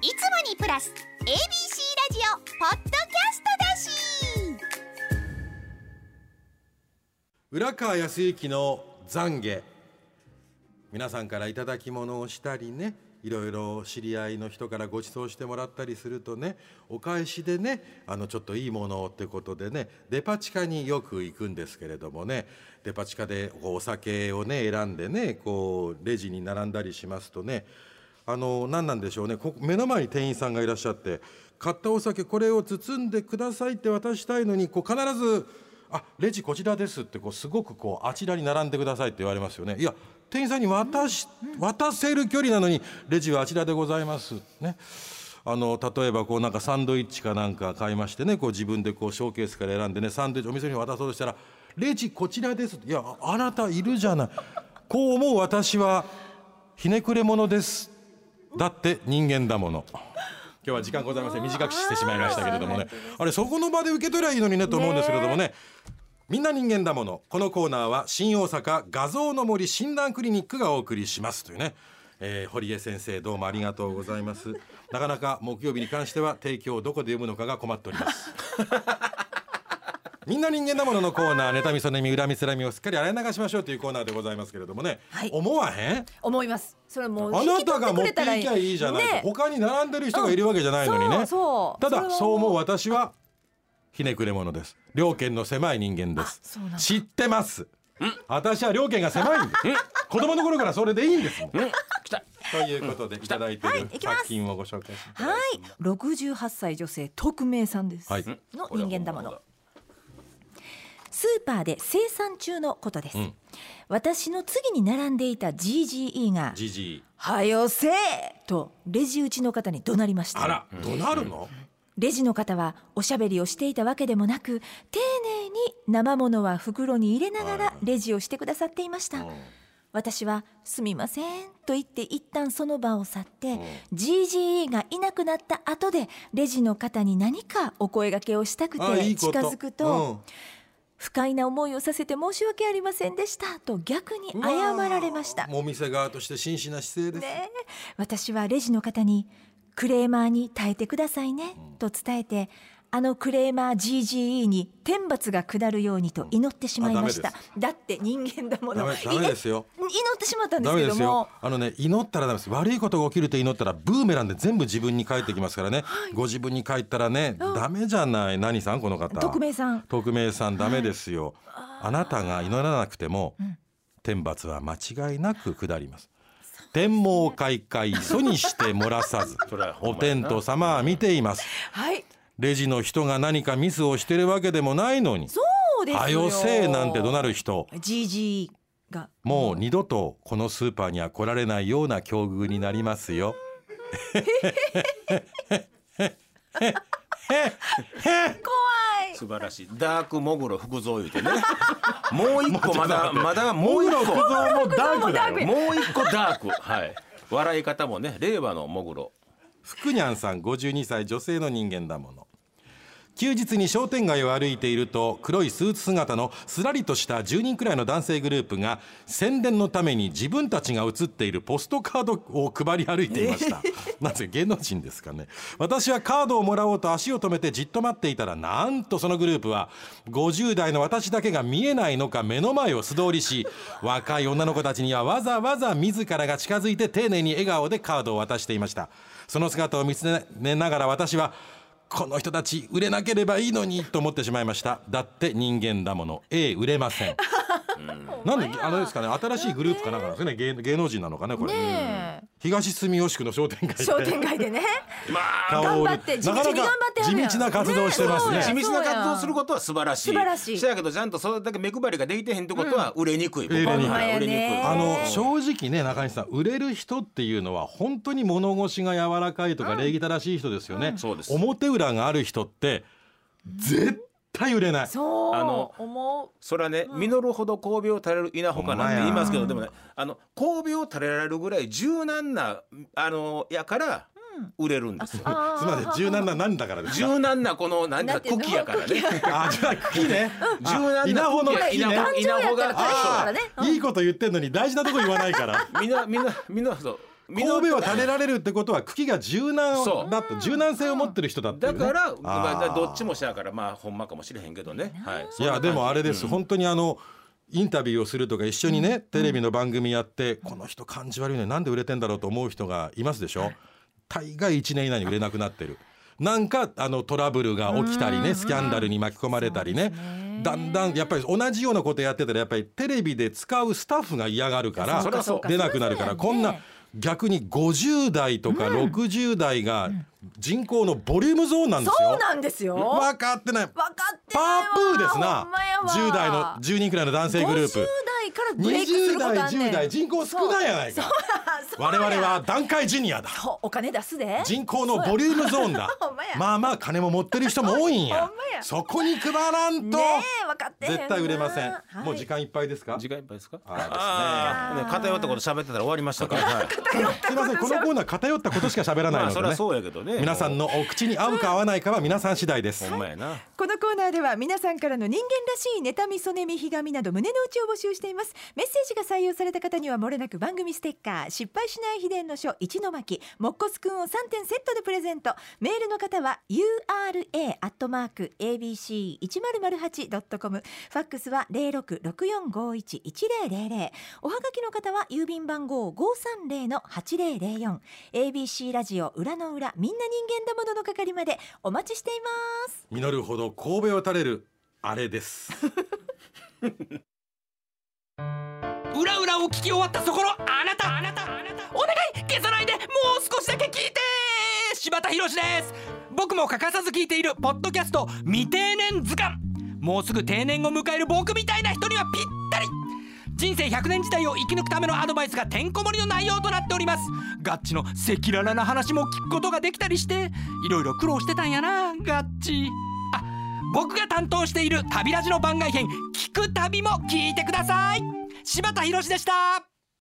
いつもにプラス ABC ラジオポッドキャストだし。浦川康之の懺悔。皆さんから頂き物をしたりねいろいろ知り合いの人からご馳走してもらったりするとねお返しでねあのちょっといいものをってことでねデパ地下によく行くんですけれどもねデパ地下でお酒をね選んでねこうレジに並んだりしますとねあの何なんでしょうね。こ目の前に店員さんがいらっしゃって買ったお酒これを包んでくださいって渡したいのにこう必ず「あレジこちらです」ってこうすごくこうあちらに並んでくださいって言われますよね。いや店員さんに渡し渡せる距離なのにレジはあちらでございます。ね。あの例えばこうなんかサンドイッチかなんか買いましてねこう自分でこうショーケースから選んでねサンドイッチお店に渡そうとしたら「レジこちらです」いやあなたいるじゃない。こう思う私はひねくれ者です。だって人間だもの。今日は時間ございません。短くしてしまいましたけれどもね。あれそこの場で受け取りゃいいのにねと思うんですけれどもね。みんな人間だもの。このコーナーは新大阪画像の森診断クリニックがお送りしますというね、えー堀江先生どうもありがとうございます。なかなか木曜日に関しては提供をどこで読むのかが困っております。みんな人間だもののコーナー。妬みそねみ恨みつらみをすっかり洗い流しましょうというコーナーでございますけれどもね、はい。思わへん？思います。それもうあなたが持ってい引きゃいいじゃないと、ね。他に並んでる人がいるわけじゃないのにね、そうそう。ただそう。思う私はひねくれ者です。両権の狭い人間です。知ってます。私は両権が狭いんです。子供の頃からそれでいいんですもん。ということでいただいている作品をご紹介します。はい。68歳女性匿名さんです、はい。の人間だものスーパーで生産中のことです、ん。私の次に並んでいた GGE がじじい「はよせー!」とレジ打ちの方に怒鳴りました。あらどなるの？レジの方はおしゃべりをしていたわけでもなく丁寧に生ものは袋に入れながらレジをしてくださっていました。私は「すみません」と言って一旦その場を去って GGE がいなくなった後でレジの方に何かお声掛けをしたくて近づくと不快な思いをさせて申し訳ありませんでしたと逆にうん謝られました。もうお店側として真摯な姿勢です、ねえ。私はレジの方にクレーマーに耐えてくださいねと伝えてあのクレーマー GGE に天罰が下るようにと祈ってしまいました、だって人間だもの。ダメダメですよ。いえ祈ってしまったんでダメですけどもあのね祈ったらダメです。悪いことが起きるって祈ったらブーメランで全部自分に返ってきますからね、ご自分に返ったらねダメじゃない。何さんこの方。匿名さん。匿名さんダメですよ、あなたが祈らなくても、天罰は間違いなく下ります。天網開会磯にして漏らさずお天道様は見ています。はいレジの人が何かミスをしてるわけでもないのに。そうですよ。はよせえなんて怒鳴る人。GGE が。もう二度とこのスーパーには来られないような境遇になりますよ。怖い。素晴らしい。ダークモグロ福蔵言うてね。もう一個まだ まだもう一個。もダークだよ。もう一個ダーク。はい。笑い方もね令和のモグロ。福にゃんさん52歳女性の人間だもの。休日に商店街を歩いていると黒いスーツ姿のすらりとした10人くらいの男性グループが宣伝のために自分たちが写っているポストカードを配り歩いていました。なぜ芸能人ですかね。私はカードをもらおうと足を止めてじっと待っていたらなんとそのグループは50代の私だけが見えないのか目の前を素通りし若い女の子たちにはわざわざ自らが近づいて丁寧に笑顔でカードを渡していました。その姿を見つめながら私はこの人たち売れなければいいのにと思ってしまいました。だって人間だもの。A 売れません。なんであれですかね。新しいグループかなんかですかね。芸芸能人なのかねこれ、ね東住吉区の商店街で。え商店街でね。まあ頑張って地道になかなか頑張って地道な活動をしてますね。ね地道な活動をすることは素晴らしい。素晴らしい。せやけどちゃんとそれだけ目配りができてへんってことは売れにくい、僕は売れにくい。あの正直ね中西さん売れる人っていうのは本当に物腰が柔らかいとか礼儀正しい人ですよね、そうです。表裏がある人って絶対売れない。そうあの思う。それはね、実るほど神戸を垂れる稲穂かなんて言いますけどでもねあの神戸を垂れられるぐらい柔軟なあのやから売れるんですよ。すみません柔軟な何だからですか？柔軟なこの何かなんていうの茎やからね。あじゃあ茎ね。柔軟な稲穂の茎茎ね。稲穂稲穂が感情やったら大変だからね。あーいいこと言ってんのに大事なとこ言わないから。みんなみんなみんなそう。実神戸を垂れられるってことは茎が柔軟だと柔軟性を持ってる人だっていうね。だから、まあ、どっちもしやからまあほんまかもしれへんけどね。はい。いやでもあれです、本当にあのインタビューをするとか一緒にね、テレビの番組やって、この人感じ悪いねなんで売れてんだろうと思う人がいますでしょ、大概1年以内に売れなくなってる。なんかあのトラブルが起きたりね、スキャンダルに巻き込まれたりね。だんだんやっぱり同じようなことやってたらやっぱりテレビで使うスタッフが嫌がるから出なくなるからこんな逆に50代とか60代が人口のボリュームゾーンなんですよ。そうなんですよ。分かってない。分かってパないわ。ープーですな。ほんまやわ。10代の10人くらいの男性グルー50プ。代からブレイクす20ること代あんねん。10代人口少ないやないか。我々は団塊ジュニアだ。そうお金出すで。人口のボリュームゾーンだ。ほんまや。まあまあ金も持ってる人も多いんや。ほんまや。そこに配らんと。ねえ分かってへんな。絶対売れません。はい。もう時間いっぱいですか？時間いっぱいですか？はいですね。ああ、ね、偏ったこと喋ってたら終わりましたから。はいすいませんこのコーナー偏ったことしか喋らないまあ、そでねそうやけどね。皆さんのお口に合うか合わないかは皆さん次第です。ほんまやな。このコーナーでは皆さんからの人間らしい妬み、そねみ、ひがみなど胸の内を募集しています。メッセージが採用された方には漏れなく番組ステッカー、失敗しない秘伝の書一の巻、もっこすくんを3点セットでプレゼント。メールの方は ura アットマーク abc 一0 0 8 com。ファックスは零六六四五一一零零零。おはがきの方は郵便番号五三零の八零零四。ABC ラジオ裏の裏みんな人間だものの係までお待ちしています。実るほど神戸を垂れるあれです 裏裏を聞き終わったところあなたあなたあなたお願い消さないでもう少しだけ聞いて柴田博です。僕も欠かさず聞いているポッドキャスト未定年図鑑。もうすぐ定年を迎える僕みたいな人にはぴったり。人生100年時代を生き抜くためのアドバイスがてんこ盛りの内容となっております。ガッチの赤裸々な話も聞くことができたりしていろいろ苦労してたんやなガッチ。僕が担当している旅ラジの番外編聞く旅も聞いてください。柴田博でした。